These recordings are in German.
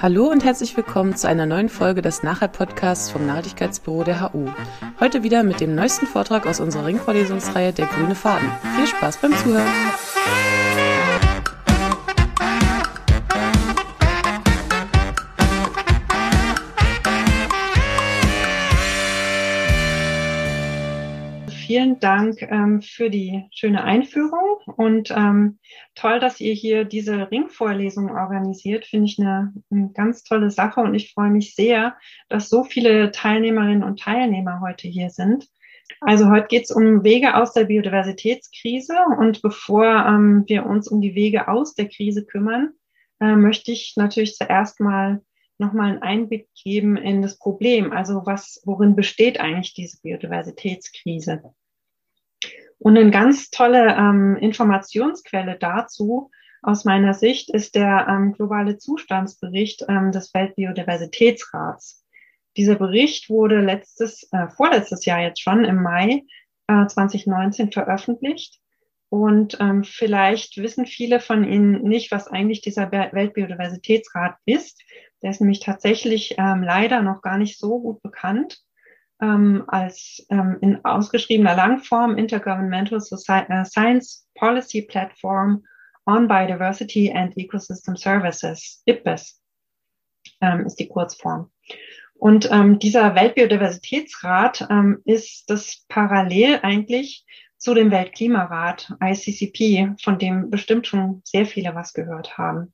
Hallo und herzlich willkommen zu einer neuen Folge des Nachher-Podcasts vom Nachhaltigkeitsbüro der HU. Heute wieder mit dem neuesten Vortrag aus unserer Ringvorlesungsreihe Der grüne Faden. Viel Spaß beim Zuhören! Vielen Dank ähm, für die schöne Einführung und ähm, toll, dass ihr hier diese Ringvorlesung organisiert. Finde ich eine, eine, ganz tolle Sache und ich freue mich sehr, dass so viele Teilnehmerinnen und Teilnehmer heute hier sind. Also heute geht es um Wege aus der Biodiversitätskrise und bevor ähm, wir uns um die Wege aus der Krise kümmern, äh, möchte ich natürlich zuerst mal nochmal einen Einblick geben in das Problem. Also was, worin besteht eigentlich diese Biodiversitätskrise? Und eine ganz tolle ähm, Informationsquelle dazu aus meiner Sicht ist der ähm, globale Zustandsbericht ähm, des Weltbiodiversitätsrats. Dieser Bericht wurde letztes, äh, vorletztes Jahr jetzt schon im Mai äh, 2019 veröffentlicht. Und ähm, vielleicht wissen viele von Ihnen nicht, was eigentlich dieser Weltbiodiversitätsrat ist. Der ist nämlich tatsächlich ähm, leider noch gar nicht so gut bekannt ähm, als ähm, in ausgeschriebener Langform Intergovernmental äh, Science Policy Platform on Biodiversity and Ecosystem Services, IPBES ähm, ist die Kurzform. Und ähm, dieser Weltbiodiversitätsrat ähm, ist das parallel eigentlich zu dem Weltklimarat ICCP, von dem bestimmt schon sehr viele was gehört haben.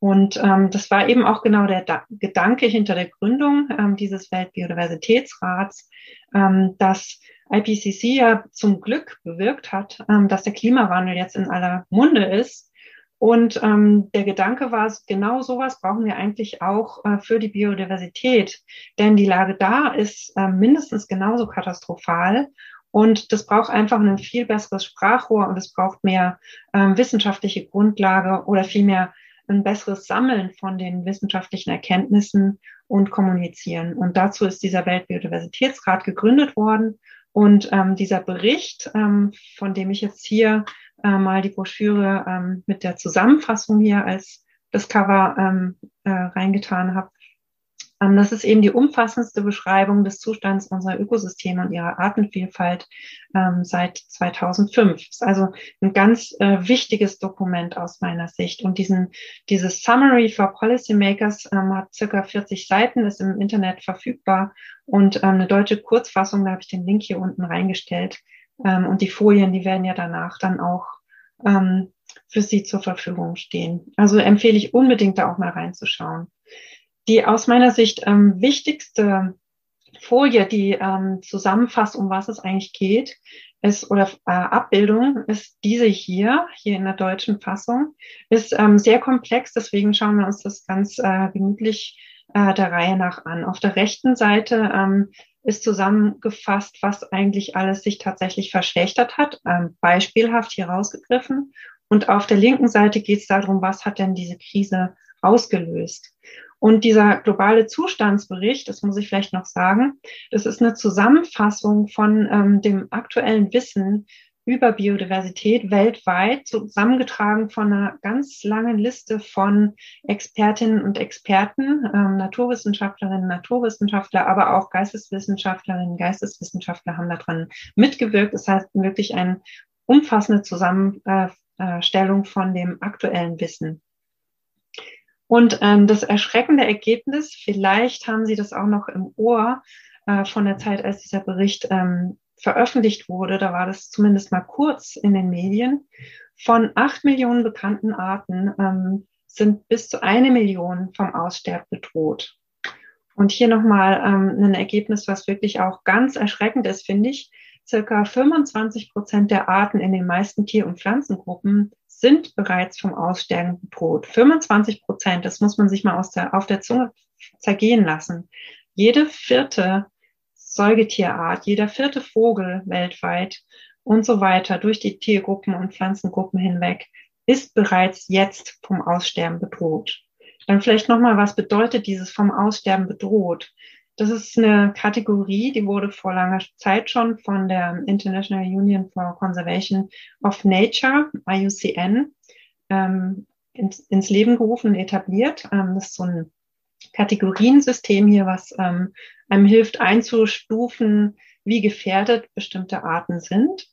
Und ähm, das war eben auch genau der da Gedanke hinter der Gründung ähm, dieses Weltbiodiversitätsrats, ähm, dass IPCC ja zum Glück bewirkt hat, ähm, dass der Klimawandel jetzt in aller Munde ist. Und ähm, der Gedanke war, genau sowas brauchen wir eigentlich auch äh, für die Biodiversität. Denn die Lage da ist äh, mindestens genauso katastrophal. Und das braucht einfach ein viel besseres Sprachrohr und es braucht mehr ähm, wissenschaftliche Grundlage oder vielmehr ein besseres Sammeln von den wissenschaftlichen Erkenntnissen und kommunizieren. Und dazu ist dieser Weltbiodiversitätsrat gegründet worden. Und ähm, dieser Bericht, ähm, von dem ich jetzt hier äh, mal die Broschüre ähm, mit der Zusammenfassung hier als das Cover ähm, äh, reingetan habe, das ist eben die umfassendste Beschreibung des Zustands unserer Ökosysteme und ihrer Artenvielfalt ähm, seit 2005. Das ist also ein ganz äh, wichtiges Dokument aus meiner Sicht. Und diesen, dieses Summary for Policymakers ähm, hat circa 40 Seiten, ist im Internet verfügbar und ähm, eine deutsche Kurzfassung, da habe ich den Link hier unten reingestellt. Ähm, und die Folien, die werden ja danach dann auch ähm, für Sie zur Verfügung stehen. Also empfehle ich unbedingt da auch mal reinzuschauen. Die aus meiner Sicht ähm, wichtigste Folie, die ähm, zusammenfasst, um was es eigentlich geht, ist oder äh, Abbildung ist diese hier, hier in der deutschen Fassung, ist ähm, sehr komplex, deswegen schauen wir uns das ganz äh, gemütlich äh, der Reihe nach an. Auf der rechten Seite ähm, ist zusammengefasst, was eigentlich alles sich tatsächlich verschlechtert hat, ähm, beispielhaft hier rausgegriffen. Und auf der linken Seite geht es darum, was hat denn diese Krise ausgelöst. Und dieser globale Zustandsbericht, das muss ich vielleicht noch sagen, das ist eine Zusammenfassung von ähm, dem aktuellen Wissen über Biodiversität weltweit, zusammengetragen von einer ganz langen Liste von Expertinnen und Experten, ähm, Naturwissenschaftlerinnen, Naturwissenschaftler, aber auch Geisteswissenschaftlerinnen, Geisteswissenschaftler haben daran mitgewirkt. Das heißt wirklich eine umfassende Zusammenstellung von dem aktuellen Wissen. Und ähm, das erschreckende Ergebnis, vielleicht haben Sie das auch noch im Ohr äh, von der Zeit, als dieser Bericht ähm, veröffentlicht wurde, da war das zumindest mal kurz in den Medien, von acht Millionen bekannten Arten ähm, sind bis zu eine Million vom Aussterben bedroht. Und hier nochmal ähm, ein Ergebnis, was wirklich auch ganz erschreckend ist, finde ich. Circa 25 Prozent der Arten in den meisten Tier- und Pflanzengruppen sind bereits vom Aussterben bedroht. 25 Prozent, das muss man sich mal der, auf der Zunge zergehen lassen. Jede vierte Säugetierart, jeder vierte Vogel weltweit und so weiter durch die Tiergruppen und Pflanzengruppen hinweg ist bereits jetzt vom Aussterben bedroht. Dann vielleicht nochmal, was bedeutet dieses vom Aussterben bedroht? Das ist eine Kategorie, die wurde vor langer Zeit schon von der International Union for Conservation of Nature, IUCN, ähm, ins, ins, Leben gerufen und etabliert. Ähm, das ist so ein Kategoriensystem hier, was ähm, einem hilft einzustufen, wie gefährdet bestimmte Arten sind.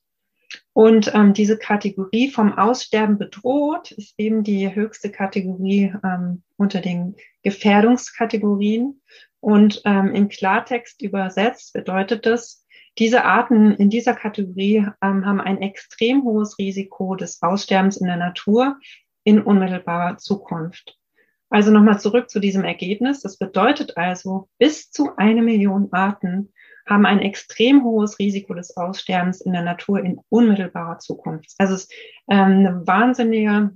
Und ähm, diese Kategorie vom Aussterben bedroht ist eben die höchste Kategorie ähm, unter den Gefährdungskategorien. Und ähm, in Klartext übersetzt bedeutet das, diese Arten in dieser Kategorie ähm, haben ein extrem hohes Risiko des Aussterbens in der Natur in unmittelbarer Zukunft. Also nochmal zurück zu diesem Ergebnis. Das bedeutet also, bis zu eine Million Arten haben ein extrem hohes Risiko des Aussterbens in der Natur in unmittelbarer Zukunft. Also es ist ähm, ein wahnsinniger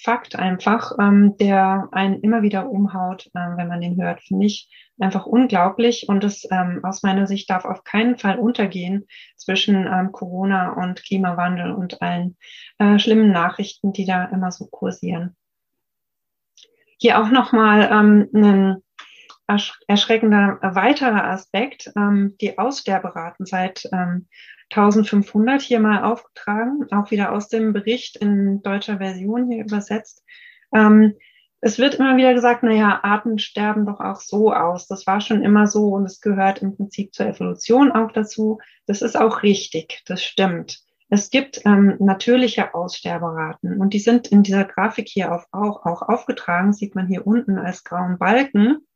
Fakt einfach, ähm, der einen immer wieder umhaut, äh, wenn man den hört, finde ich einfach unglaublich. Und es ähm, aus meiner Sicht darf auf keinen Fall untergehen zwischen ähm, Corona und Klimawandel und allen äh, schlimmen Nachrichten, die da immer so kursieren. Hier auch nochmal ähm, ein erschreckender weiterer Aspekt, ähm, die Aussterberaten seit ähm, 1500 hier mal aufgetragen, auch wieder aus dem Bericht in deutscher Version hier übersetzt. Ähm, es wird immer wieder gesagt, naja, Arten sterben doch auch so aus. Das war schon immer so und es gehört im Prinzip zur Evolution auch dazu. Das ist auch richtig, das stimmt. Es gibt ähm, natürliche Aussterberaten und die sind in dieser Grafik hier auf, auch, auch aufgetragen, sieht man hier unten als grauen Balken.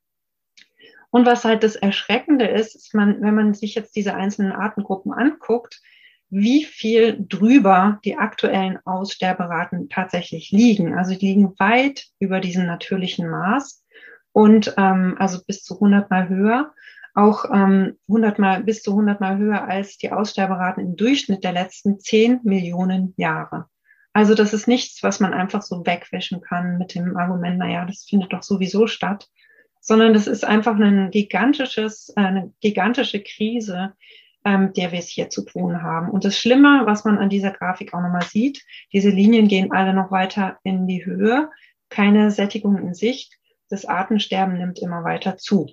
Und was halt das Erschreckende ist, ist man, wenn man sich jetzt diese einzelnen Artengruppen anguckt, wie viel drüber die aktuellen Aussterberaten tatsächlich liegen. Also die liegen weit über diesem natürlichen Maß und ähm, also bis zu 100 mal höher, auch ähm, 100 mal bis zu 100 mal höher als die Aussterberaten im Durchschnitt der letzten 10 Millionen Jahre. Also das ist nichts, was man einfach so wegwischen kann mit dem Argument, na ja, das findet doch sowieso statt, sondern das ist einfach ein gigantisches, eine gigantische Krise, ähm, der wir es hier zu tun haben. Und das Schlimme, was man an dieser Grafik auch nochmal sieht, diese Linien gehen alle noch weiter in die Höhe, keine Sättigung in Sicht. Das Artensterben nimmt immer weiter zu.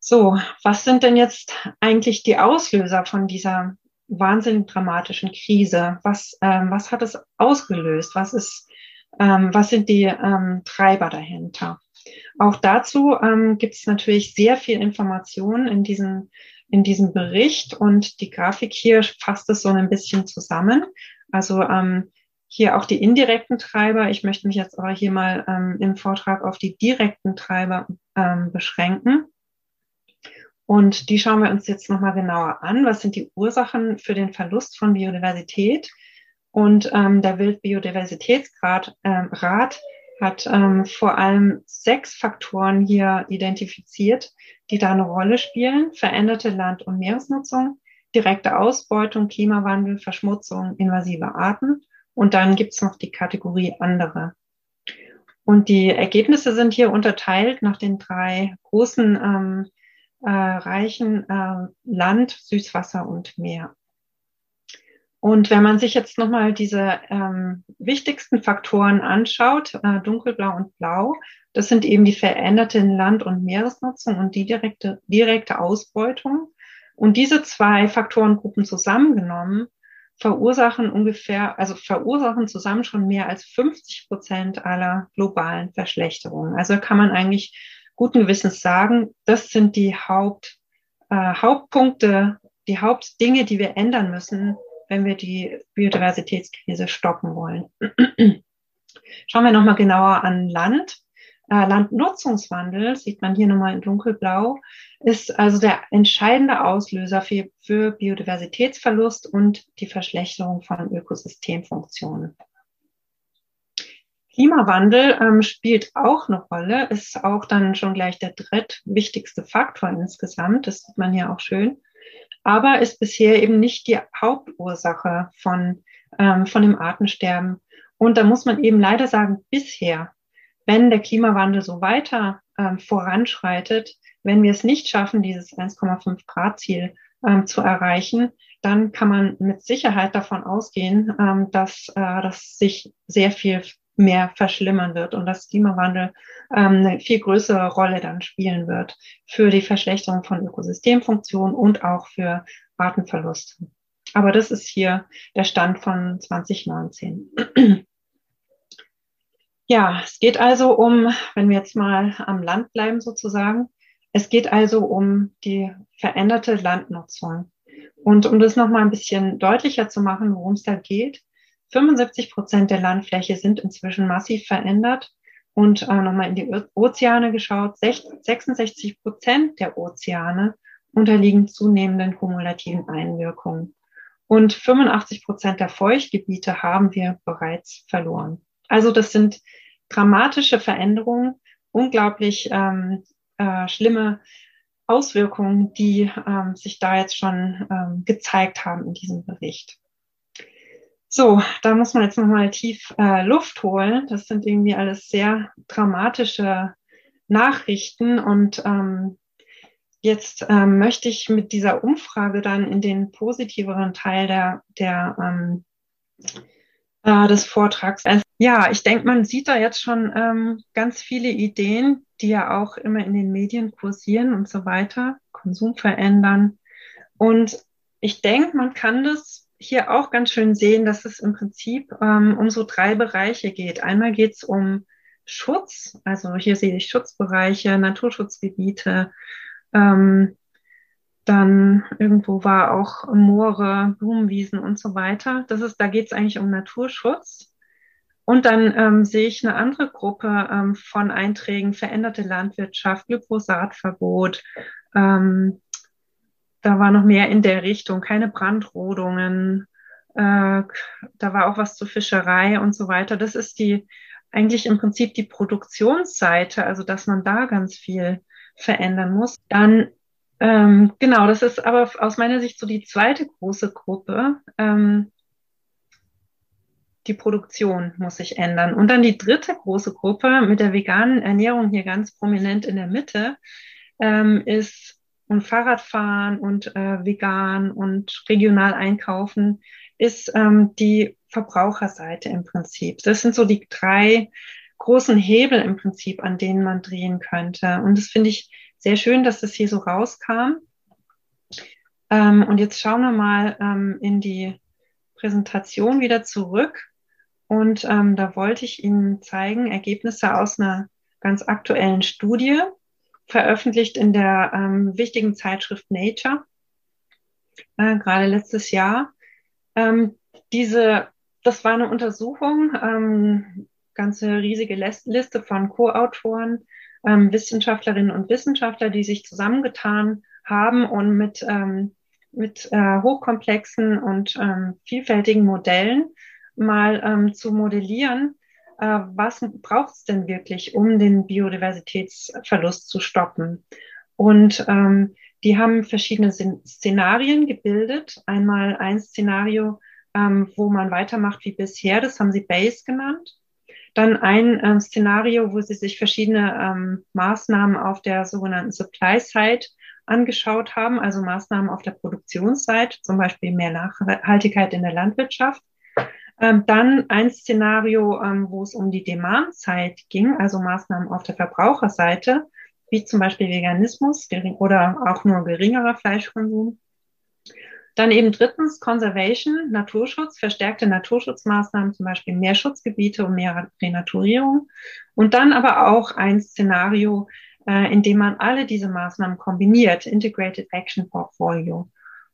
So, was sind denn jetzt eigentlich die Auslöser von dieser wahnsinnig dramatischen Krise? Was, ähm, was hat es ausgelöst? Was ist, ähm, was sind die ähm, Treiber dahinter? Auch dazu ähm, gibt es natürlich sehr viel Information in diesem, in diesem Bericht und die Grafik hier fasst es so ein bisschen zusammen. Also ähm, hier auch die indirekten Treiber. Ich möchte mich jetzt aber hier mal ähm, im Vortrag auf die direkten Treiber ähm, beschränken. Und die schauen wir uns jetzt nochmal genauer an. Was sind die Ursachen für den Verlust von Biodiversität? Und ähm, der Weltbiodiversitätsrat ähm, Rat hat ähm, vor allem sechs Faktoren hier identifiziert, die da eine Rolle spielen. Veränderte Land- und Meeresnutzung, direkte Ausbeutung, Klimawandel, Verschmutzung, invasive Arten. Und dann gibt's noch die Kategorie andere. Und die Ergebnisse sind hier unterteilt nach den drei großen ähm, äh, Reichen äh, Land, Süßwasser und Meer. Und wenn man sich jetzt nochmal diese ähm, wichtigsten Faktoren anschaut, äh, dunkelblau und blau, das sind eben die veränderte Land- und Meeresnutzung und die direkte, direkte Ausbeutung. Und diese zwei Faktorengruppen zusammengenommen verursachen ungefähr, also verursachen zusammen schon mehr als 50 Prozent aller globalen Verschlechterungen. Also kann man eigentlich guten Gewissens sagen, das sind die Haupt, äh, Hauptpunkte, die Hauptdinge, die wir ändern müssen, wenn wir die Biodiversitätskrise stoppen wollen. Schauen wir nochmal genauer an Land. Äh, Landnutzungswandel, sieht man hier nochmal in dunkelblau, ist also der entscheidende Auslöser für, für Biodiversitätsverlust und die Verschlechterung von Ökosystemfunktionen. Klimawandel ähm, spielt auch eine Rolle, ist auch dann schon gleich der drittwichtigste Faktor insgesamt. Das sieht man hier auch schön aber ist bisher eben nicht die Hauptursache von, ähm, von dem Artensterben. Und da muss man eben leider sagen, bisher, wenn der Klimawandel so weiter ähm, voranschreitet, wenn wir es nicht schaffen, dieses 1,5 Grad Ziel ähm, zu erreichen, dann kann man mit Sicherheit davon ausgehen, ähm, dass, äh, dass sich sehr viel mehr verschlimmern wird und dass Klimawandel ähm, eine viel größere Rolle dann spielen wird für die Verschlechterung von Ökosystemfunktionen und auch für Artenverlust. Aber das ist hier der Stand von 2019. Ja, es geht also um, wenn wir jetzt mal am Land bleiben sozusagen, es geht also um die veränderte Landnutzung. Und um das nochmal ein bisschen deutlicher zu machen, worum es da geht, 75 Prozent der Landfläche sind inzwischen massiv verändert. Und äh, nochmal in die Ozeane geschaut, 66 Prozent der Ozeane unterliegen zunehmenden kumulativen Einwirkungen. Und 85 Prozent der Feuchtgebiete haben wir bereits verloren. Also das sind dramatische Veränderungen, unglaublich ähm, äh, schlimme Auswirkungen, die ähm, sich da jetzt schon ähm, gezeigt haben in diesem Bericht. So, da muss man jetzt nochmal tief äh, Luft holen. Das sind irgendwie alles sehr dramatische Nachrichten und ähm, Jetzt ähm, möchte ich mit dieser Umfrage dann in den positiveren Teil der, der ähm, äh, des Vortrags. Also, ja, ich denke, man sieht da jetzt schon ähm, ganz viele Ideen, die ja auch immer in den Medien kursieren und so weiter, Konsum verändern. Und ich denke, man kann das hier auch ganz schön sehen, dass es im Prinzip ähm, um so drei Bereiche geht. Einmal geht es um Schutz, also hier sehe ich Schutzbereiche, Naturschutzgebiete, ähm, dann irgendwo war auch Moore, Blumenwiesen und so weiter. Das ist, da geht es eigentlich um Naturschutz. Und dann ähm, sehe ich eine andere Gruppe ähm, von Einträgen, veränderte Landwirtschaft, Glyphosatverbot. Ähm, da war noch mehr in der Richtung, keine Brandrodungen. Äh, da war auch was zur Fischerei und so weiter. Das ist die eigentlich im Prinzip die Produktionsseite, also dass man da ganz viel verändern muss. Dann, ähm, genau, das ist aber aus meiner Sicht so die zweite große Gruppe. Ähm, die Produktion muss sich ändern. Und dann die dritte große Gruppe mit der veganen Ernährung hier ganz prominent in der Mitte ähm, ist und Fahrradfahren und äh, vegan und regional einkaufen ist ähm, die Verbraucherseite im Prinzip. Das sind so die drei großen Hebel im Prinzip, an denen man drehen könnte. Und das finde ich sehr schön, dass das hier so rauskam. Ähm, und jetzt schauen wir mal ähm, in die Präsentation wieder zurück. Und ähm, da wollte ich Ihnen zeigen, Ergebnisse aus einer ganz aktuellen Studie, veröffentlicht in der ähm, wichtigen Zeitschrift Nature, äh, gerade letztes Jahr. Ähm, diese, das war eine Untersuchung, ähm, ganze riesige Liste von Co-Autoren, ähm, Wissenschaftlerinnen und Wissenschaftler, die sich zusammengetan haben und mit, ähm, mit äh, hochkomplexen und ähm, vielfältigen Modellen mal ähm, zu modellieren, was braucht es denn wirklich, um den Biodiversitätsverlust zu stoppen. Und ähm, die haben verschiedene Szenarien gebildet. Einmal ein Szenario, ähm, wo man weitermacht wie bisher, das haben sie Base genannt. Dann ein ähm, Szenario, wo sie sich verschiedene ähm, Maßnahmen auf der sogenannten Supply-Side angeschaut haben, also Maßnahmen auf der Produktionsseite, zum Beispiel mehr Nachhaltigkeit in der Landwirtschaft. Ähm, dann ein Szenario, ähm, wo es um die Demand-Side ging, also Maßnahmen auf der Verbraucherseite, wie zum Beispiel Veganismus oder auch nur geringerer Fleischkonsum. Dann eben drittens Conservation, Naturschutz, verstärkte Naturschutzmaßnahmen, zum Beispiel mehr Schutzgebiete und mehr Renaturierung. Und dann aber auch ein Szenario, äh, in dem man alle diese Maßnahmen kombiniert, Integrated Action Portfolio.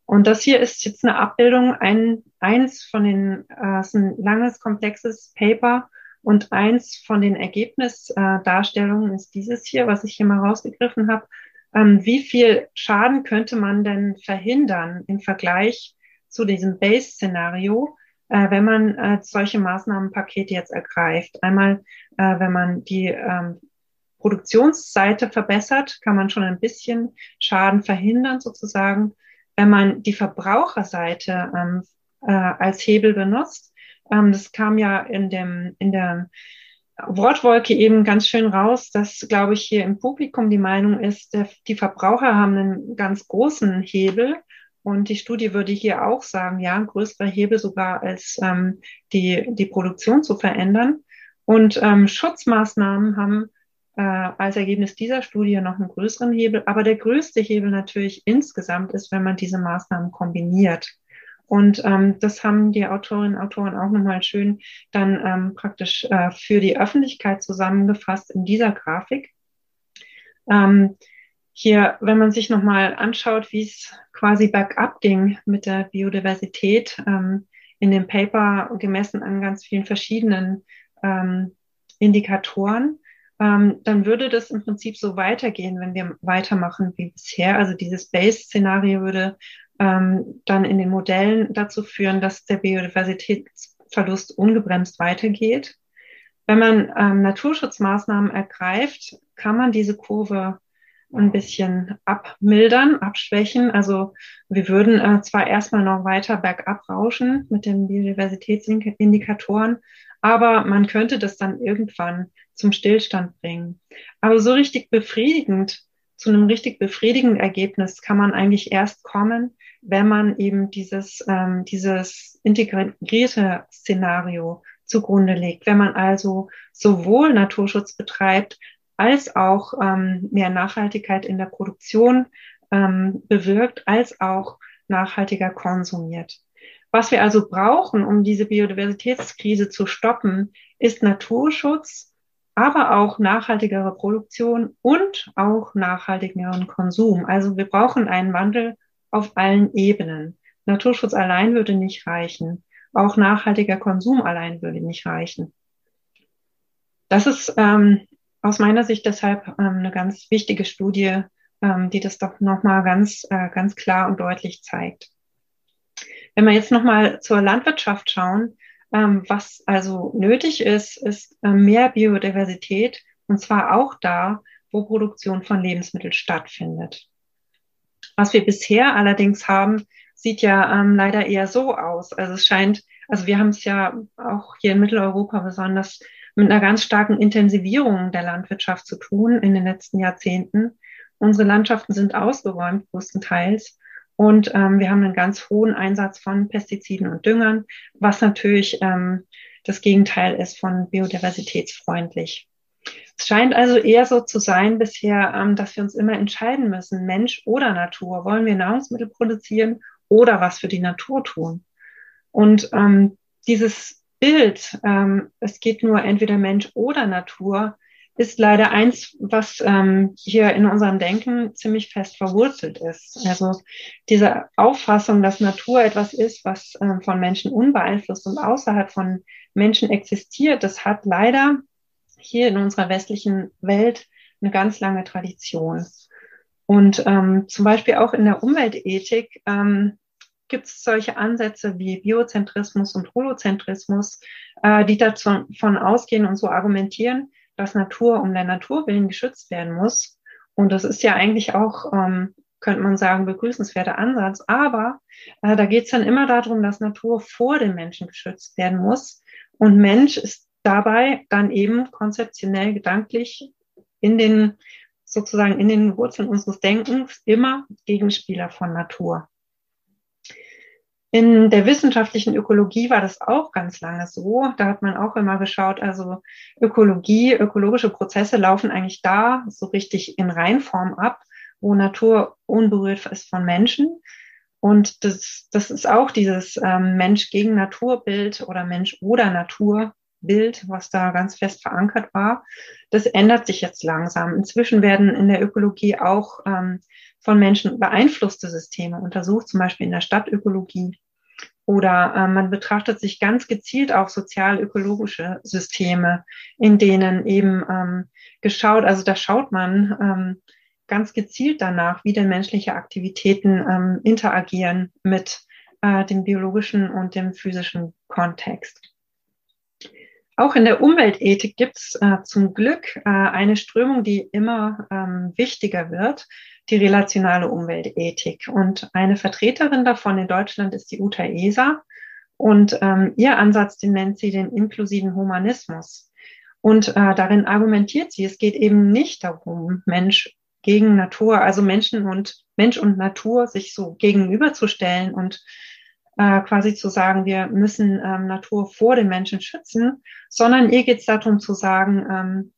Und das hier ist jetzt eine Abbildung, ein, eins von den, äh, ist ein langes, komplexes Paper und eins von den Ergebnisdarstellungen äh, ist dieses hier, was ich hier mal rausgegriffen habe ähm, wie viel Schaden könnte man denn verhindern im Vergleich zu diesem Base-Szenario, äh, wenn man äh, solche Maßnahmenpakete jetzt ergreift. Einmal, äh, wenn man die ähm, Produktionsseite verbessert, kann man schon ein bisschen Schaden verhindern sozusagen. Wenn man die Verbraucherseite ähm, äh, als Hebel benutzt, ähm, das kam ja in dem in der Wortwolke eben ganz schön raus, dass, glaube ich, hier im Publikum die Meinung ist, die Verbraucher haben einen ganz großen Hebel. Und die Studie würde hier auch sagen, ja, ein größerer Hebel sogar als ähm, die, die Produktion zu verändern. Und ähm, Schutzmaßnahmen haben äh, als Ergebnis dieser Studie noch einen größeren Hebel. Aber der größte Hebel natürlich insgesamt ist, wenn man diese Maßnahmen kombiniert. Und ähm, das haben die Autorinnen und Autoren auch nochmal schön dann ähm, praktisch äh, für die Öffentlichkeit zusammengefasst in dieser Grafik. Ähm, hier, wenn man sich nochmal anschaut, wie es quasi bergab ging mit der Biodiversität, ähm, in dem Paper gemessen an ganz vielen verschiedenen ähm, Indikatoren, ähm, dann würde das im Prinzip so weitergehen, wenn wir weitermachen wie bisher. Also dieses Base-Szenario würde ähm, dann in den Modellen dazu führen, dass der Biodiversitätsverlust ungebremst weitergeht. Wenn man ähm, Naturschutzmaßnahmen ergreift, kann man diese Kurve ein bisschen abmildern, abschwächen. Also wir würden äh, zwar erstmal noch weiter bergab rauschen mit den Biodiversitätsindikatoren, aber man könnte das dann irgendwann zum Stillstand bringen. Aber so richtig befriedigend, zu einem richtig befriedigenden Ergebnis kann man eigentlich erst kommen, wenn man eben dieses, ähm, dieses integrierte Szenario zugrunde legt. Wenn man also sowohl Naturschutz betreibt, als auch ähm, mehr Nachhaltigkeit in der Produktion ähm, bewirkt, als auch nachhaltiger konsumiert. Was wir also brauchen, um diese Biodiversitätskrise zu stoppen, ist Naturschutz, aber auch nachhaltigere Produktion und auch nachhaltigeren Konsum. Also wir brauchen einen Wandel auf allen Ebenen. Naturschutz allein würde nicht reichen. Auch nachhaltiger Konsum allein würde nicht reichen. Das ist ähm, aus meiner Sicht deshalb ähm, eine ganz wichtige Studie, ähm, die das doch nochmal ganz, äh, ganz klar und deutlich zeigt. Wenn wir jetzt nochmal zur Landwirtschaft schauen, ähm, was also nötig ist, ist äh, mehr Biodiversität und zwar auch da, wo Produktion von Lebensmitteln stattfindet. Was wir bisher allerdings haben, sieht ja ähm, leider eher so aus. Also es scheint, also wir haben es ja auch hier in Mitteleuropa besonders mit einer ganz starken Intensivierung der Landwirtschaft zu tun in den letzten Jahrzehnten. Unsere Landschaften sind ausgeräumt größtenteils und ähm, wir haben einen ganz hohen Einsatz von Pestiziden und Düngern, was natürlich ähm, das Gegenteil ist von biodiversitätsfreundlich. Es scheint also eher so zu sein bisher, ähm, dass wir uns immer entscheiden müssen, Mensch oder Natur. Wollen wir Nahrungsmittel produzieren oder was für die Natur tun? Und ähm, dieses Bild, ähm, es geht nur entweder Mensch oder Natur, ist leider eins, was ähm, hier in unserem Denken ziemlich fest verwurzelt ist. Also diese Auffassung, dass Natur etwas ist, was ähm, von Menschen unbeeinflusst und außerhalb von Menschen existiert, das hat leider hier in unserer westlichen Welt eine ganz lange Tradition. Und ähm, zum Beispiel auch in der Umweltethik ähm, gibt es solche Ansätze wie Biozentrismus und Holozentrismus, äh, die davon ausgehen und so argumentieren, dass Natur um der Natur willen geschützt werden muss. Und das ist ja eigentlich auch, ähm, könnte man sagen, begrüßenswerter Ansatz. Aber äh, da geht es dann immer darum, dass Natur vor dem Menschen geschützt werden muss. Und Mensch ist dabei dann eben konzeptionell, gedanklich in den sozusagen in den Wurzeln unseres Denkens immer Gegenspieler von Natur. In der wissenschaftlichen Ökologie war das auch ganz lange so. Da hat man auch immer geschaut, also Ökologie, ökologische Prozesse laufen eigentlich da so richtig in Reinform ab, wo Natur unberührt ist von Menschen. Und das, das ist auch dieses ähm, Mensch gegen Naturbild oder Mensch oder Naturbild, was da ganz fest verankert war. Das ändert sich jetzt langsam. Inzwischen werden in der Ökologie auch ähm, von Menschen beeinflusste Systeme untersucht, zum Beispiel in der Stadtökologie. Oder äh, man betrachtet sich ganz gezielt auch sozial-ökologische Systeme, in denen eben ähm, geschaut, also da schaut man ähm, ganz gezielt danach, wie denn menschliche Aktivitäten ähm, interagieren mit äh, dem biologischen und dem physischen Kontext. Auch in der Umweltethik gibt es äh, zum Glück äh, eine Strömung, die immer ähm, wichtiger wird, die relationale Umweltethik. Und eine Vertreterin davon in Deutschland ist die Uta Esa. Und ähm, ihr Ansatz, den nennt sie den inklusiven Humanismus. Und äh, darin argumentiert sie, es geht eben nicht darum, Mensch gegen Natur, also Menschen und Mensch und Natur sich so gegenüberzustellen und äh, quasi zu sagen, wir müssen ähm, Natur vor den Menschen schützen, sondern ihr geht es darum zu sagen, ähm,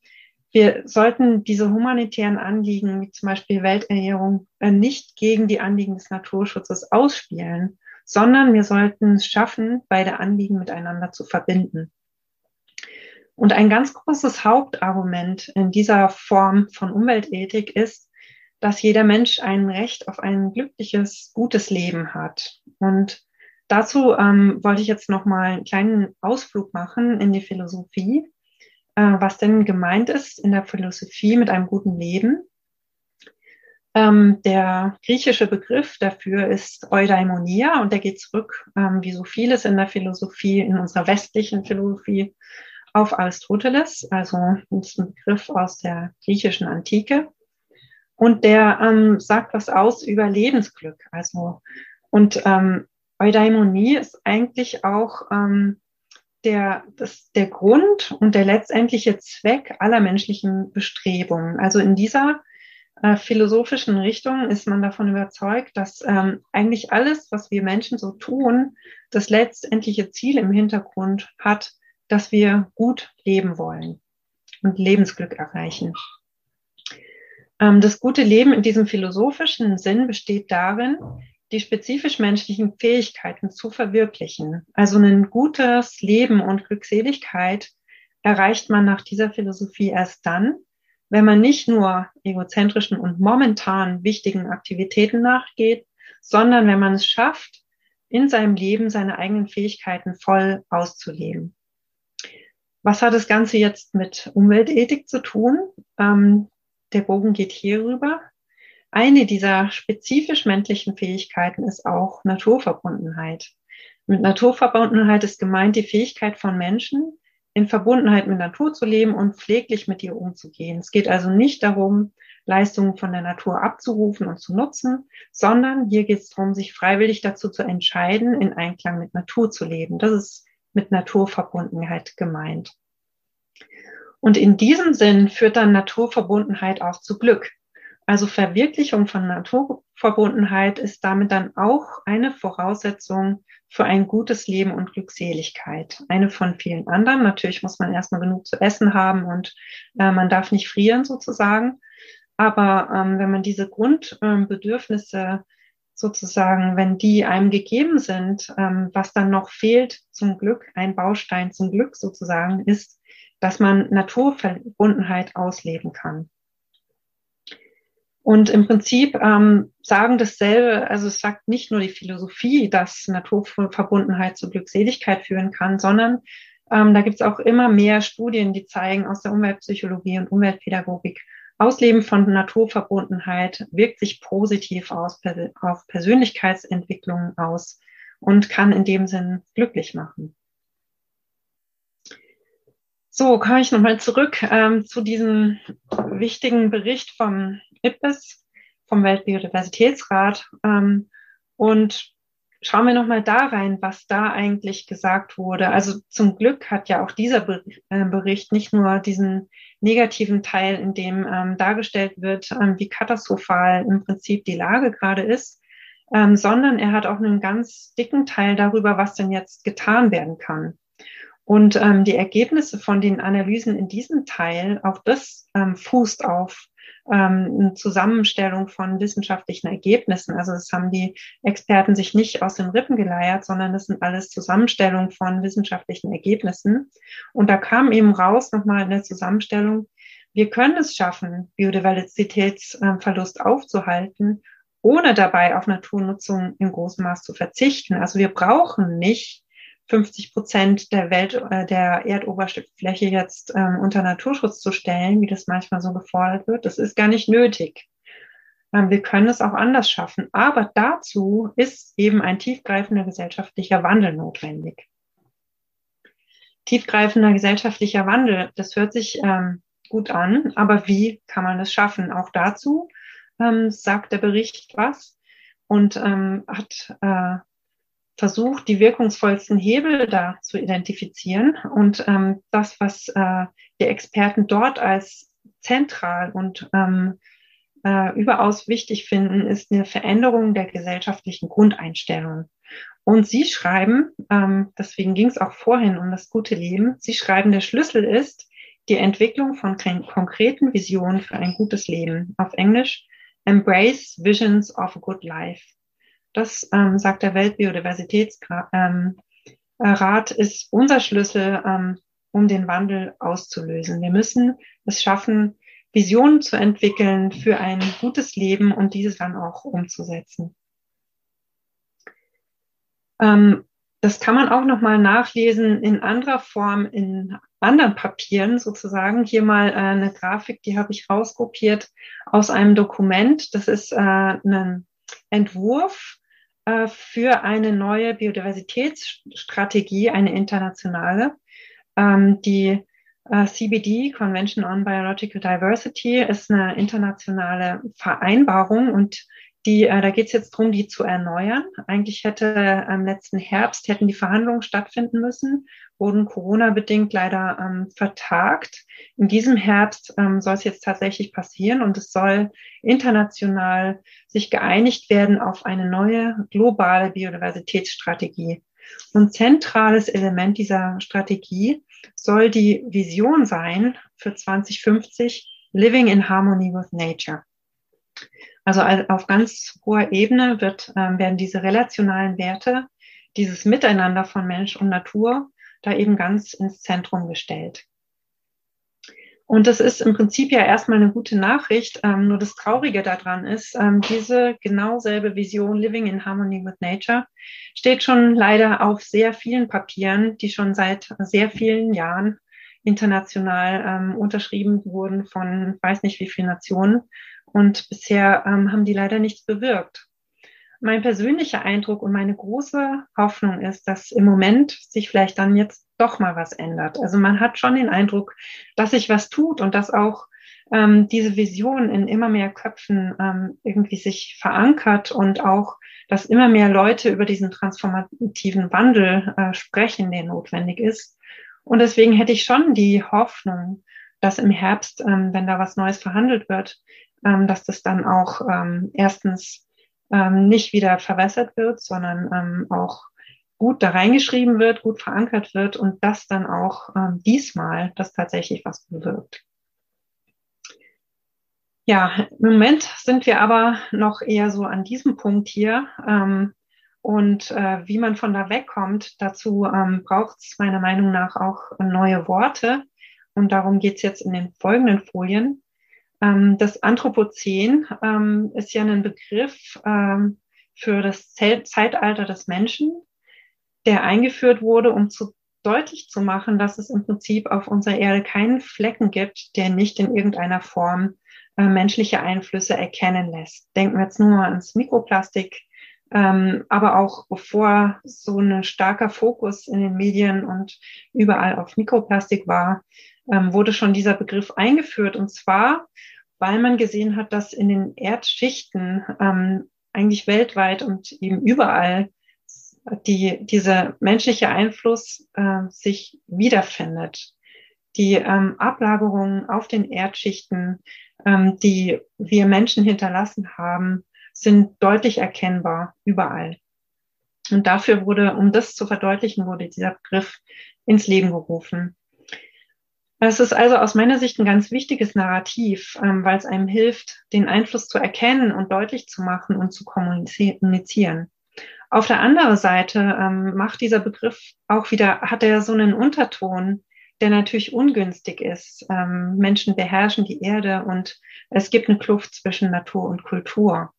wir sollten diese humanitären Anliegen, wie zum Beispiel Welternährung, äh, nicht gegen die Anliegen des Naturschutzes ausspielen, sondern wir sollten es schaffen, beide Anliegen miteinander zu verbinden. Und ein ganz großes Hauptargument in dieser Form von Umweltethik ist, dass jeder Mensch ein Recht auf ein glückliches, gutes Leben hat. Und dazu ähm, wollte ich jetzt noch mal einen kleinen Ausflug machen in die Philosophie, äh, was denn gemeint ist in der Philosophie mit einem guten Leben. Ähm, der griechische Begriff dafür ist Eudaimonia und der geht zurück, ähm, wie so vieles in der Philosophie, in unserer westlichen Philosophie, auf Aristoteles, also ist ein Begriff aus der griechischen Antike. Und der ähm, sagt was aus über Lebensglück. Also, und ähm, Eudaimonie ist eigentlich auch ähm, der, das, der Grund und der letztendliche Zweck aller menschlichen Bestrebungen. Also in dieser äh, philosophischen Richtung ist man davon überzeugt, dass ähm, eigentlich alles, was wir Menschen so tun, das letztendliche Ziel im Hintergrund hat, dass wir gut leben wollen und Lebensglück erreichen. Ähm, das gute Leben in diesem philosophischen Sinn besteht darin, die spezifisch menschlichen Fähigkeiten zu verwirklichen. Also ein gutes Leben und Glückseligkeit erreicht man nach dieser Philosophie erst dann, wenn man nicht nur egozentrischen und momentan wichtigen Aktivitäten nachgeht, sondern wenn man es schafft, in seinem Leben seine eigenen Fähigkeiten voll auszuleben. Was hat das Ganze jetzt mit Umweltethik zu tun? Ähm, der Bogen geht hier rüber. Eine dieser spezifisch männlichen Fähigkeiten ist auch Naturverbundenheit. Mit Naturverbundenheit ist gemeint die Fähigkeit von Menschen, in Verbundenheit mit Natur zu leben und pfleglich mit ihr umzugehen. Es geht also nicht darum, Leistungen von der Natur abzurufen und zu nutzen, sondern hier geht es darum, sich freiwillig dazu zu entscheiden, in Einklang mit Natur zu leben. Das ist mit Naturverbundenheit gemeint. Und in diesem Sinn führt dann Naturverbundenheit auch zu Glück. Also Verwirklichung von Naturverbundenheit ist damit dann auch eine Voraussetzung für ein gutes Leben und Glückseligkeit. Eine von vielen anderen. Natürlich muss man erstmal genug zu essen haben und äh, man darf nicht frieren sozusagen. Aber ähm, wenn man diese Grundbedürfnisse ähm, sozusagen, wenn die einem gegeben sind, ähm, was dann noch fehlt zum Glück, ein Baustein zum Glück sozusagen, ist, dass man Naturverbundenheit ausleben kann. Und im Prinzip ähm, sagen dasselbe, also es sagt nicht nur die Philosophie, dass Naturverbundenheit zur Glückseligkeit führen kann, sondern ähm, da gibt es auch immer mehr Studien, die zeigen aus der Umweltpsychologie und Umweltpädagogik, Ausleben von Naturverbundenheit wirkt sich positiv aus, auf Persönlichkeitsentwicklung aus und kann in dem Sinn glücklich machen. So, komme ich nochmal zurück ähm, zu diesem wichtigen Bericht vom IPBES, vom Weltbiodiversitätsrat. Ähm, und schauen wir nochmal da rein, was da eigentlich gesagt wurde. Also zum Glück hat ja auch dieser äh, Bericht nicht nur diesen negativen Teil, in dem ähm, dargestellt wird, ähm, wie katastrophal im Prinzip die Lage gerade ist, ähm, sondern er hat auch einen ganz dicken Teil darüber, was denn jetzt getan werden kann. Und ähm, die Ergebnisse von den Analysen in diesem Teil, auch das ähm, fußt auf ähm, eine Zusammenstellung von wissenschaftlichen Ergebnissen. Also das haben die Experten sich nicht aus den Rippen geleiert, sondern das sind alles Zusammenstellungen von wissenschaftlichen Ergebnissen. Und da kam eben raus nochmal eine Zusammenstellung, wir können es schaffen, Biodiversitätsverlust aufzuhalten, ohne dabei auf Naturnutzung in großem Maß zu verzichten. Also wir brauchen nicht 50 Prozent der Welt, äh, der Erdoberfläche jetzt ähm, unter Naturschutz zu stellen, wie das manchmal so gefordert wird. Das ist gar nicht nötig. Ähm, wir können es auch anders schaffen. Aber dazu ist eben ein tiefgreifender gesellschaftlicher Wandel notwendig. Tiefgreifender gesellschaftlicher Wandel, das hört sich ähm, gut an, aber wie kann man das schaffen? Auch dazu ähm, sagt der Bericht was und ähm, hat äh, versucht, die wirkungsvollsten Hebel da zu identifizieren. Und ähm, das, was äh, die Experten dort als zentral und ähm, äh, überaus wichtig finden, ist eine Veränderung der gesellschaftlichen Grundeinstellung. Und Sie schreiben, ähm, deswegen ging es auch vorhin um das gute Leben, Sie schreiben, der Schlüssel ist die Entwicklung von konkreten Visionen für ein gutes Leben. Auf Englisch, Embrace Visions of a Good Life. Das ähm, sagt der Weltbiodiversitätsrat, ähm, ist unser Schlüssel, ähm, um den Wandel auszulösen. Wir müssen es schaffen, Visionen zu entwickeln für ein gutes Leben und dieses dann auch umzusetzen. Ähm, das kann man auch nochmal nachlesen in anderer Form in anderen Papieren sozusagen. Hier mal äh, eine Grafik, die habe ich rauskopiert aus einem Dokument. Das ist äh, ein Entwurf äh, für eine neue Biodiversitätsstrategie, eine internationale. Ähm, die äh, CBD, Convention on Biological Diversity, ist eine internationale Vereinbarung und die, äh, da geht es jetzt darum, die zu erneuern. Eigentlich hätte am letzten Herbst hätten die Verhandlungen stattfinden müssen, wurden Corona-bedingt leider ähm, vertagt. In diesem Herbst ähm, soll es jetzt tatsächlich passieren und es soll international sich geeinigt werden auf eine neue globale Biodiversitätsstrategie. Und zentrales Element dieser Strategie soll die Vision sein für 2050, Living in Harmony with Nature. Also auf ganz hoher Ebene wird, ähm, werden diese relationalen Werte, dieses Miteinander von Mensch und Natur da eben ganz ins Zentrum gestellt. Und das ist im Prinzip ja erstmal eine gute Nachricht. Ähm, nur das Traurige daran ist, ähm, diese genau selbe Vision Living in Harmony with Nature steht schon leider auf sehr vielen Papieren, die schon seit sehr vielen Jahren international ähm, unterschrieben wurden von weiß nicht wie vielen Nationen. Und bisher ähm, haben die leider nichts bewirkt. Mein persönlicher Eindruck und meine große Hoffnung ist, dass im Moment sich vielleicht dann jetzt doch mal was ändert. Also man hat schon den Eindruck, dass sich was tut und dass auch ähm, diese Vision in immer mehr Köpfen ähm, irgendwie sich verankert und auch, dass immer mehr Leute über diesen transformativen Wandel äh, sprechen, der notwendig ist. Und deswegen hätte ich schon die Hoffnung, dass im Herbst, ähm, wenn da was Neues verhandelt wird, ähm, dass das dann auch ähm, erstens ähm, nicht wieder verwässert wird, sondern ähm, auch gut da reingeschrieben wird, gut verankert wird und das dann auch ähm, diesmal das tatsächlich was bewirkt. Ja, im Moment sind wir aber noch eher so an diesem Punkt hier. Und äh, wie man von da wegkommt, dazu ähm, braucht es meiner Meinung nach auch neue Worte. Und darum geht es jetzt in den folgenden Folien. Ähm, das Anthropozän ähm, ist ja ein Begriff ähm, für das Zeitalter des Menschen, der eingeführt wurde, um zu deutlich zu machen, dass es im Prinzip auf unserer Erde keinen Flecken gibt, der nicht in irgendeiner Form äh, menschliche Einflüsse erkennen lässt. Denken wir jetzt nur mal ans Mikroplastik, ähm, aber auch bevor so ein starker Fokus in den Medien und überall auf Mikroplastik war, ähm, wurde schon dieser Begriff eingeführt. Und zwar, weil man gesehen hat, dass in den Erdschichten ähm, eigentlich weltweit und eben überall die, dieser menschliche Einfluss äh, sich wiederfindet. Die ähm, Ablagerungen auf den Erdschichten, ähm, die wir Menschen hinterlassen haben, sind deutlich erkennbar überall. Und dafür wurde, um das zu verdeutlichen, wurde dieser Begriff ins Leben gerufen. Es ist also aus meiner Sicht ein ganz wichtiges Narrativ, ähm, weil es einem hilft, den Einfluss zu erkennen und deutlich zu machen und zu kommunizieren. Auf der anderen Seite ähm, macht dieser Begriff auch wieder, hat er so einen Unterton, der natürlich ungünstig ist. Ähm, Menschen beherrschen die Erde und es gibt eine Kluft zwischen Natur und Kultur.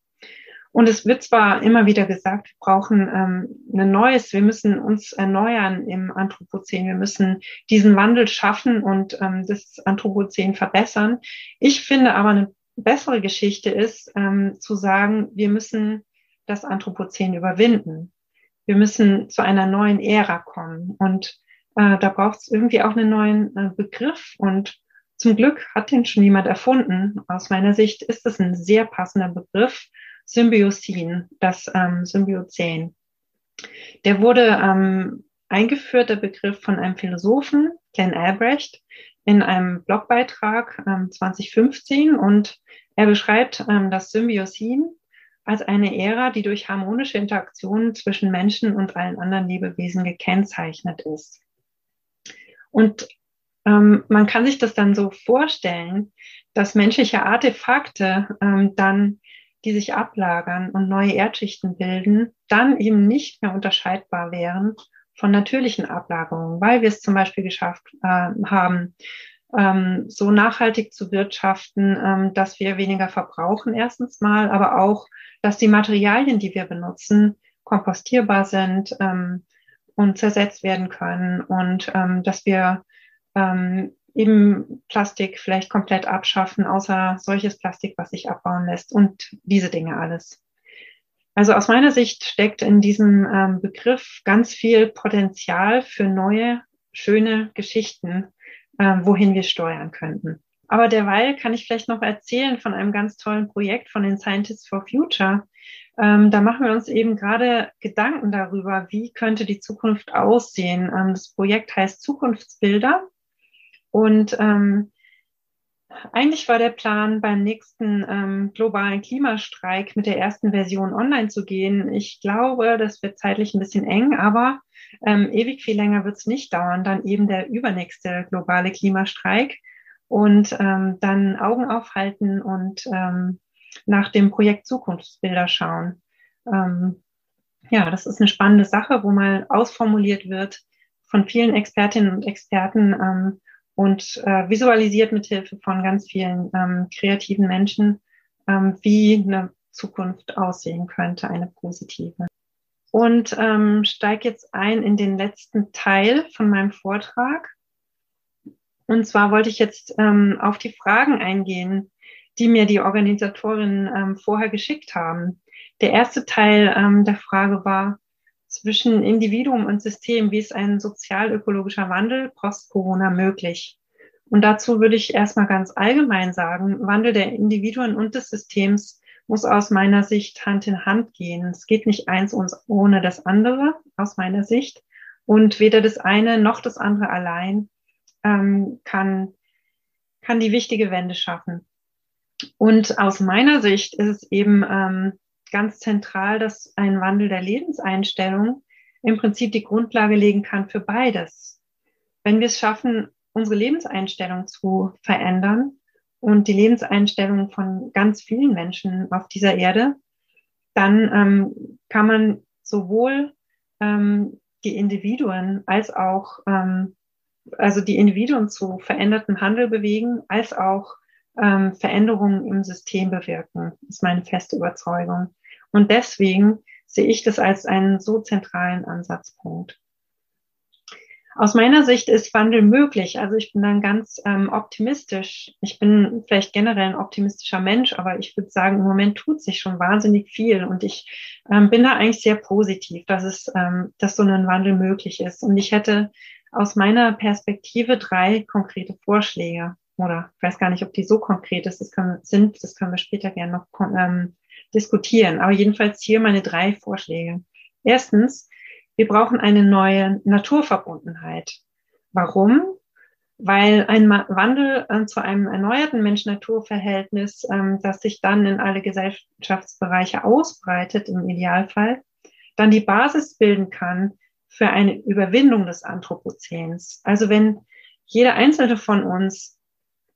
Und es wird zwar immer wieder gesagt, wir brauchen ähm, ein neues, wir müssen uns erneuern im Anthropozän, wir müssen diesen Wandel schaffen und ähm, das Anthropozän verbessern. Ich finde aber eine bessere Geschichte ist, ähm, zu sagen, wir müssen das Anthropozän überwinden. Wir müssen zu einer neuen Ära kommen und äh, da braucht es irgendwie auch einen neuen äh, Begriff und zum Glück hat den schon jemand erfunden. Aus meiner Sicht ist es ein sehr passender Begriff Symbiosin, das ähm, Symbiozän. Der wurde ähm, eingeführt, der Begriff von einem Philosophen, Glenn Albrecht, in einem Blogbeitrag ähm, 2015 und er beschreibt ähm, das Symbiosin als eine Ära, die durch harmonische Interaktionen zwischen Menschen und allen anderen Lebewesen gekennzeichnet ist. Und ähm, man kann sich das dann so vorstellen, dass menschliche Artefakte ähm, dann die sich ablagern und neue Erdschichten bilden, dann eben nicht mehr unterscheidbar wären von natürlichen Ablagerungen, weil wir es zum Beispiel geschafft äh, haben, ähm, so nachhaltig zu wirtschaften, ähm, dass wir weniger verbrauchen erstens mal, aber auch, dass die Materialien, die wir benutzen, kompostierbar sind ähm, und zersetzt werden können und ähm, dass wir ähm, eben Plastik vielleicht komplett abschaffen, außer solches Plastik, was sich abbauen lässt und diese Dinge alles. Also aus meiner Sicht steckt in diesem ähm, Begriff ganz viel Potenzial für neue, schöne Geschichten, äh, wohin wir steuern könnten. Aber derweil kann ich vielleicht noch erzählen von einem ganz tollen Projekt von den Scientists for Future. Ähm, da machen wir uns eben gerade Gedanken darüber, wie könnte die Zukunft aussehen. Ähm, das Projekt heißt Zukunftsbilder. Und ähm, eigentlich war der Plan, beim nächsten ähm, globalen Klimastreik mit der ersten Version online zu gehen. Ich glaube, das wird zeitlich ein bisschen eng, aber ähm, ewig viel länger wird es nicht dauern. Dann eben der übernächste globale Klimastreik und ähm, dann Augen aufhalten und ähm, nach dem Projekt Zukunftsbilder schauen. Ähm, ja, das ist eine spannende Sache, wo mal ausformuliert wird von vielen Expertinnen und Experten ähm, und äh, visualisiert mit Hilfe von ganz vielen ähm, kreativen Menschen, ähm, wie eine Zukunft aussehen könnte, eine positive und ähm, steige jetzt ein in den letzten Teil von meinem Vortrag. Und zwar wollte ich jetzt ähm, auf die Fragen eingehen, die mir die Organisatorinnen ähm, vorher geschickt haben. Der erste Teil ähm, der Frage war zwischen Individuum und System, wie ist ein sozial-ökologischer Wandel post-Corona möglich? Und dazu würde ich erstmal ganz allgemein sagen, Wandel der Individuen und des Systems muss aus meiner Sicht Hand in Hand gehen. Es geht nicht eins ohne das andere, aus meiner Sicht. Und weder das eine noch das andere allein ähm, kann, kann die wichtige Wende schaffen. Und aus meiner Sicht ist es eben ähm, ganz zentral, dass ein Wandel der Lebenseinstellung im Prinzip die Grundlage legen kann für beides. Wenn wir es schaffen, unsere Lebenseinstellung zu verändern, und die Lebenseinstellung von ganz vielen Menschen auf dieser Erde, dann ähm, kann man sowohl ähm, die Individuen als auch, ähm, also die Individuen zu verändertem Handel bewegen, als auch ähm, Veränderungen im System bewirken, ist meine feste Überzeugung. Und deswegen sehe ich das als einen so zentralen Ansatzpunkt. Aus meiner Sicht ist Wandel möglich. Also ich bin dann ganz ähm, optimistisch. Ich bin vielleicht generell ein optimistischer Mensch, aber ich würde sagen, im Moment tut sich schon wahnsinnig viel und ich ähm, bin da eigentlich sehr positiv, dass es, ähm, dass so ein Wandel möglich ist. Und ich hätte aus meiner Perspektive drei konkrete Vorschläge. Oder ich weiß gar nicht, ob die so konkret ist, das können, sind. Das können wir später gerne noch ähm, diskutieren. Aber jedenfalls hier meine drei Vorschläge. Erstens, wir brauchen eine neue Naturverbundenheit. Warum? Weil ein Wandel äh, zu einem erneuerten Mensch-Natur-Verhältnis, ähm, das sich dann in alle Gesellschaftsbereiche ausbreitet, im Idealfall, dann die Basis bilden kann für eine Überwindung des Anthropozäns. Also wenn jeder einzelne von uns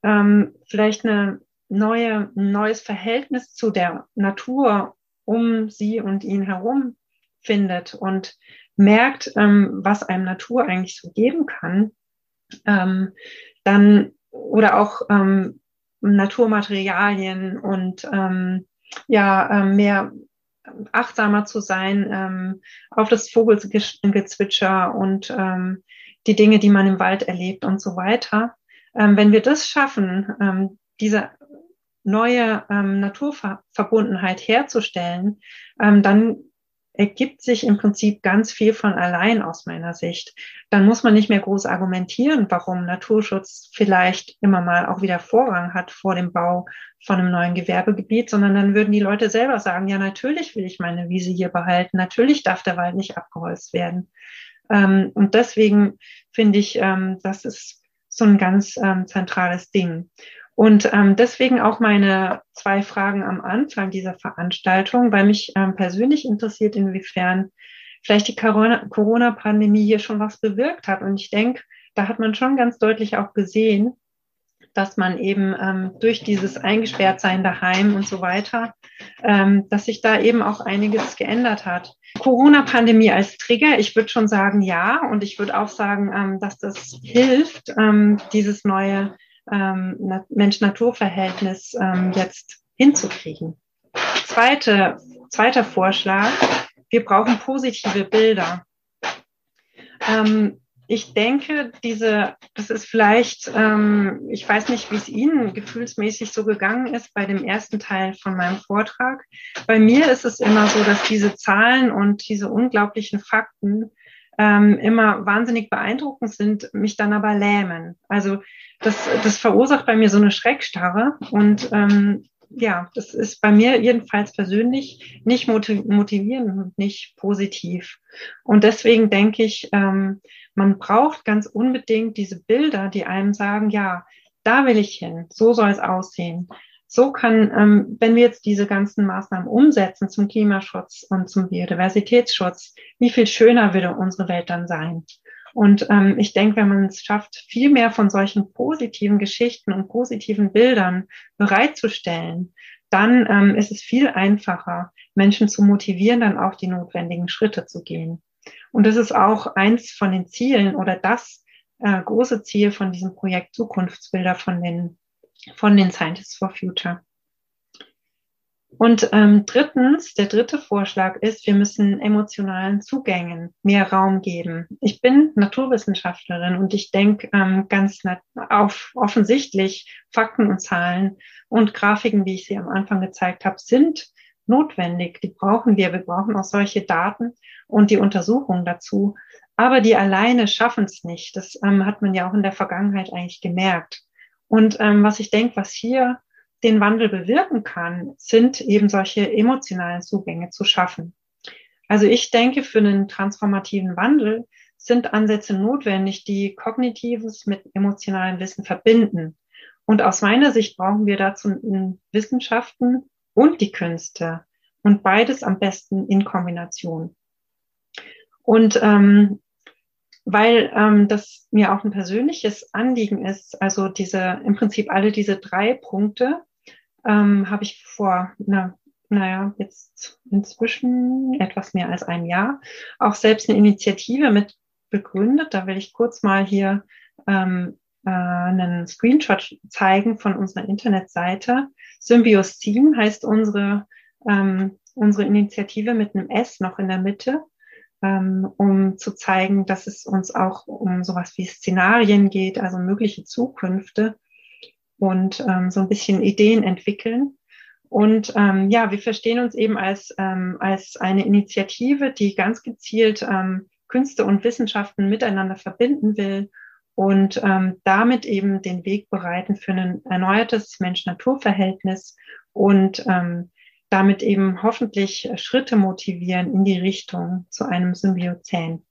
ähm, vielleicht eine neue, neues Verhältnis zu der Natur um sie und ihn herum findet und merkt, ähm, was einem Natur eigentlich so geben kann, ähm, dann oder auch ähm, Naturmaterialien und ähm, ja ähm, mehr achtsamer zu sein ähm, auf das Vogelgezwitscher und ähm, die Dinge, die man im Wald erlebt und so weiter. Ähm, wenn wir das schaffen, ähm, diese neue ähm, Naturverbundenheit herzustellen, ähm, dann ergibt sich im Prinzip ganz viel von allein aus meiner Sicht. Dann muss man nicht mehr groß argumentieren, warum Naturschutz vielleicht immer mal auch wieder Vorrang hat vor dem Bau von einem neuen Gewerbegebiet, sondern dann würden die Leute selber sagen, ja, natürlich will ich meine Wiese hier behalten, natürlich darf der Wald nicht abgeholzt werden. Ähm, und deswegen finde ich, ähm, das ist so ein ganz ähm, zentrales Ding. Und ähm, deswegen auch meine zwei Fragen am Anfang dieser Veranstaltung, weil mich ähm, persönlich interessiert, inwiefern vielleicht die Corona-Pandemie hier schon was bewirkt hat. Und ich denke, da hat man schon ganz deutlich auch gesehen, dass man eben ähm, durch dieses Eingesperrtsein daheim und so weiter, ähm, dass sich da eben auch einiges geändert hat. Corona-Pandemie als Trigger, ich würde schon sagen, ja. Und ich würde auch sagen, ähm, dass das hilft, ähm, dieses neue ähm, Mensch-Natur-Verhältnis ähm, jetzt hinzukriegen. Zweite, zweiter Vorschlag, wir brauchen positive Bilder. Ähm, ich denke, diese, das ist vielleicht, ähm, ich weiß nicht, wie es Ihnen gefühlsmäßig so gegangen ist bei dem ersten Teil von meinem Vortrag. Bei mir ist es immer so, dass diese Zahlen und diese unglaublichen Fakten ähm, immer wahnsinnig beeindruckend sind, mich dann aber lähmen. Also das, das verursacht bei mir so eine Schreckstarre und ähm, ja, das ist bei mir jedenfalls persönlich nicht motivierend und nicht positiv. Und deswegen denke ich, ähm, man braucht ganz unbedingt diese Bilder, die einem sagen, ja, da will ich hin, so soll es aussehen. So kann, ähm, wenn wir jetzt diese ganzen Maßnahmen umsetzen zum Klimaschutz und zum Biodiversitätsschutz, wie viel schöner würde unsere Welt dann sein? Und ähm, ich denke, wenn man es schafft, viel mehr von solchen positiven Geschichten und positiven Bildern bereitzustellen, dann ähm, ist es viel einfacher, Menschen zu motivieren, dann auch die notwendigen Schritte zu gehen. Und das ist auch eins von den Zielen oder das äh, große Ziel von diesem Projekt Zukunftsbilder von den, von den Scientists for Future. Und ähm, drittens, der dritte Vorschlag ist, wir müssen emotionalen Zugängen mehr Raum geben. Ich bin Naturwissenschaftlerin und ich denke ähm, ganz auf offensichtlich Fakten und Zahlen und Grafiken, wie ich sie am Anfang gezeigt habe, sind notwendig. Die brauchen wir. Wir brauchen auch solche Daten und die Untersuchungen dazu. Aber die alleine schaffen es nicht. Das ähm, hat man ja auch in der Vergangenheit eigentlich gemerkt. Und ähm, was ich denke, was hier den Wandel bewirken kann, sind eben solche emotionalen Zugänge zu schaffen. Also ich denke, für einen transformativen Wandel sind Ansätze notwendig, die kognitives mit emotionalem Wissen verbinden. Und aus meiner Sicht brauchen wir dazu Wissenschaften und die Künste und beides am besten in Kombination. Und ähm, weil ähm, das mir auch ein persönliches Anliegen ist, also diese im Prinzip alle diese drei Punkte, ähm, habe ich vor, na, naja, jetzt inzwischen etwas mehr als ein Jahr auch selbst eine Initiative mit begründet. Da will ich kurz mal hier ähm, äh, einen Screenshot zeigen von unserer Internetseite. Symbioscene heißt unsere, ähm, unsere Initiative mit einem S noch in der Mitte, um zu zeigen, dass es uns auch um sowas wie Szenarien geht, also mögliche Zukünfte und ähm, so ein bisschen Ideen entwickeln. Und ähm, ja, wir verstehen uns eben als, ähm, als eine Initiative, die ganz gezielt ähm, Künste und Wissenschaften miteinander verbinden will und ähm, damit eben den Weg bereiten für ein erneuertes Mensch-Natur-Verhältnis und ähm, damit eben hoffentlich Schritte motivieren in die Richtung zu einem Symbiozän.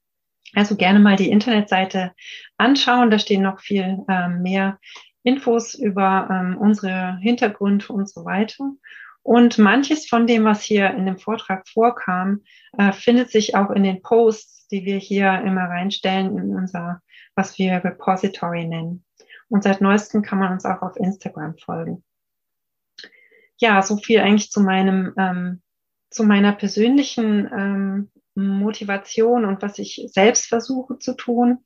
Also gerne mal die Internetseite anschauen, da stehen noch viel ähm, mehr Infos über ähm, unsere Hintergründe und so weiter. Und manches von dem, was hier in dem Vortrag vorkam, äh, findet sich auch in den Posts, die wir hier immer reinstellen in unser, was wir Repository nennen. Und seit neuestem kann man uns auch auf Instagram folgen. Ja, so viel eigentlich zu meinem, ähm, zu meiner persönlichen ähm, Motivation und was ich selbst versuche zu tun.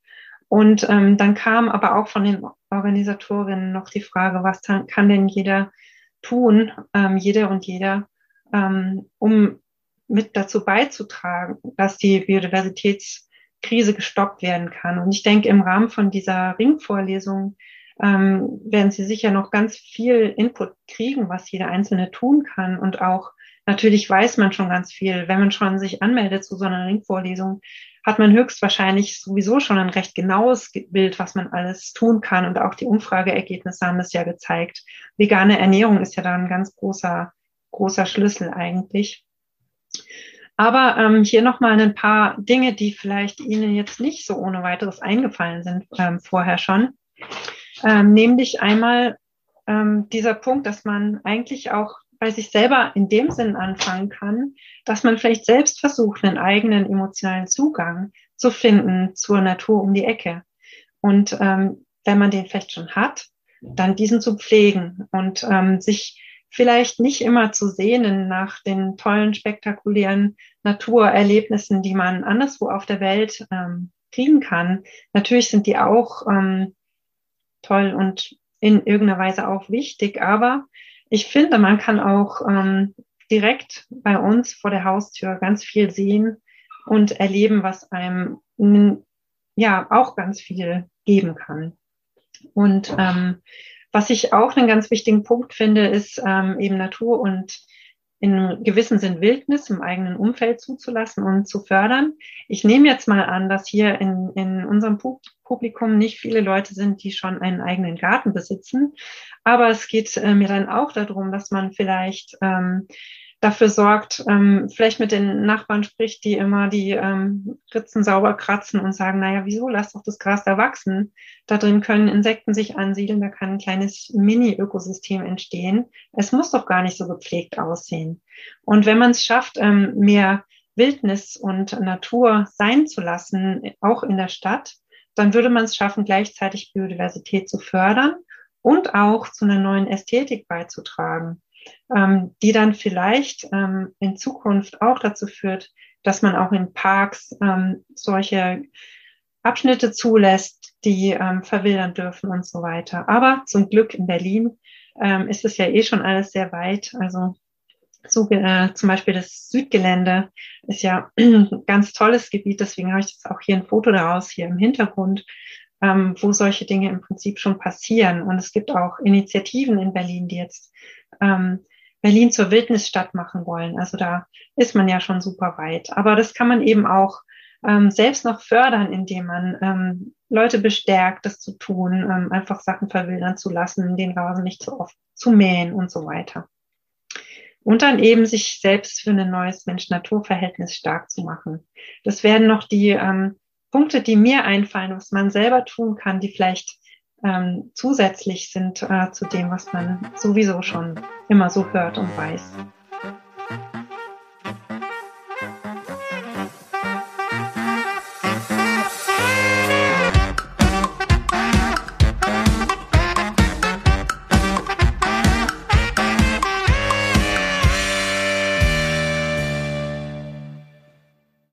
Und ähm, dann kam aber auch von den Organisatorinnen noch die Frage, was kann denn jeder tun, ähm, jede und jeder, ähm, um mit dazu beizutragen, dass die Biodiversitätskrise gestoppt werden kann. Und ich denke, im Rahmen von dieser Ringvorlesung ähm, werden Sie sicher noch ganz viel Input kriegen, was jeder Einzelne tun kann und auch Natürlich weiß man schon ganz viel. Wenn man schon sich anmeldet zu so einer Ringvorlesung, hat man höchstwahrscheinlich sowieso schon ein recht genaues Bild, was man alles tun kann. Und auch die Umfrageergebnisse haben das ja gezeigt. Vegane Ernährung ist ja da ein ganz großer, großer Schlüssel eigentlich. Aber ähm, hier nochmal ein paar Dinge, die vielleicht Ihnen jetzt nicht so ohne weiteres eingefallen sind ähm, vorher schon. Ähm, nämlich einmal ähm, dieser Punkt, dass man eigentlich auch bei sich selber in dem Sinn anfangen kann, dass man vielleicht selbst versucht, einen eigenen emotionalen Zugang zu finden zur Natur um die Ecke. Und ähm, wenn man den vielleicht schon hat, dann diesen zu pflegen und ähm, sich vielleicht nicht immer zu sehnen nach den tollen, spektakulären Naturerlebnissen, die man anderswo auf der Welt ähm, kriegen kann. Natürlich sind die auch ähm, toll und in irgendeiner Weise auch wichtig, aber ich finde, man kann auch ähm, direkt bei uns vor der Haustür ganz viel sehen und erleben, was einem ja auch ganz viel geben kann. Und ähm, was ich auch einen ganz wichtigen Punkt finde, ist ähm, eben Natur und in gewissem Sinn Wildnis im eigenen Umfeld zuzulassen und zu fördern. Ich nehme jetzt mal an, dass hier in, in unserem Publikum nicht viele Leute sind, die schon einen eigenen Garten besitzen. Aber es geht äh, mir dann auch darum, dass man vielleicht ähm, dafür sorgt, ähm, vielleicht mit den Nachbarn spricht, die immer die ähm, Ritzen sauber kratzen und sagen, naja, wieso, lass doch das Gras da wachsen. Da drin können Insekten sich ansiedeln, da kann ein kleines Mini-Ökosystem entstehen. Es muss doch gar nicht so gepflegt aussehen. Und wenn man es schafft, ähm, mehr Wildnis und Natur sein zu lassen, auch in der Stadt, dann würde man es schaffen, gleichzeitig Biodiversität zu fördern und auch zu einer neuen Ästhetik beizutragen ähm, die dann vielleicht ähm, in Zukunft auch dazu führt, dass man auch in Parks ähm, solche Abschnitte zulässt, die ähm, verwildern dürfen und so weiter. Aber zum Glück in Berlin ähm, ist es ja eh schon alles sehr weit. Also so, äh, zum Beispiel das Südgelände ist ja ein ganz tolles Gebiet, deswegen habe ich jetzt auch hier ein Foto daraus hier im Hintergrund, ähm, wo solche Dinge im Prinzip schon passieren. Und es gibt auch Initiativen in Berlin, die jetzt ähm, Berlin zur Wildnisstadt machen wollen. Also da ist man ja schon super weit. Aber das kann man eben auch ähm, selbst noch fördern, indem man ähm, Leute bestärkt, das zu tun, ähm, einfach Sachen verwildern zu lassen, den Rasen nicht zu oft zu mähen und so weiter. Und dann eben sich selbst für ein neues Mensch-Natur-Verhältnis stark zu machen. Das werden noch die ähm, Punkte, die mir einfallen, was man selber tun kann, die vielleicht ähm, zusätzlich sind äh, zu dem, was man sowieso schon immer so hört und weiß.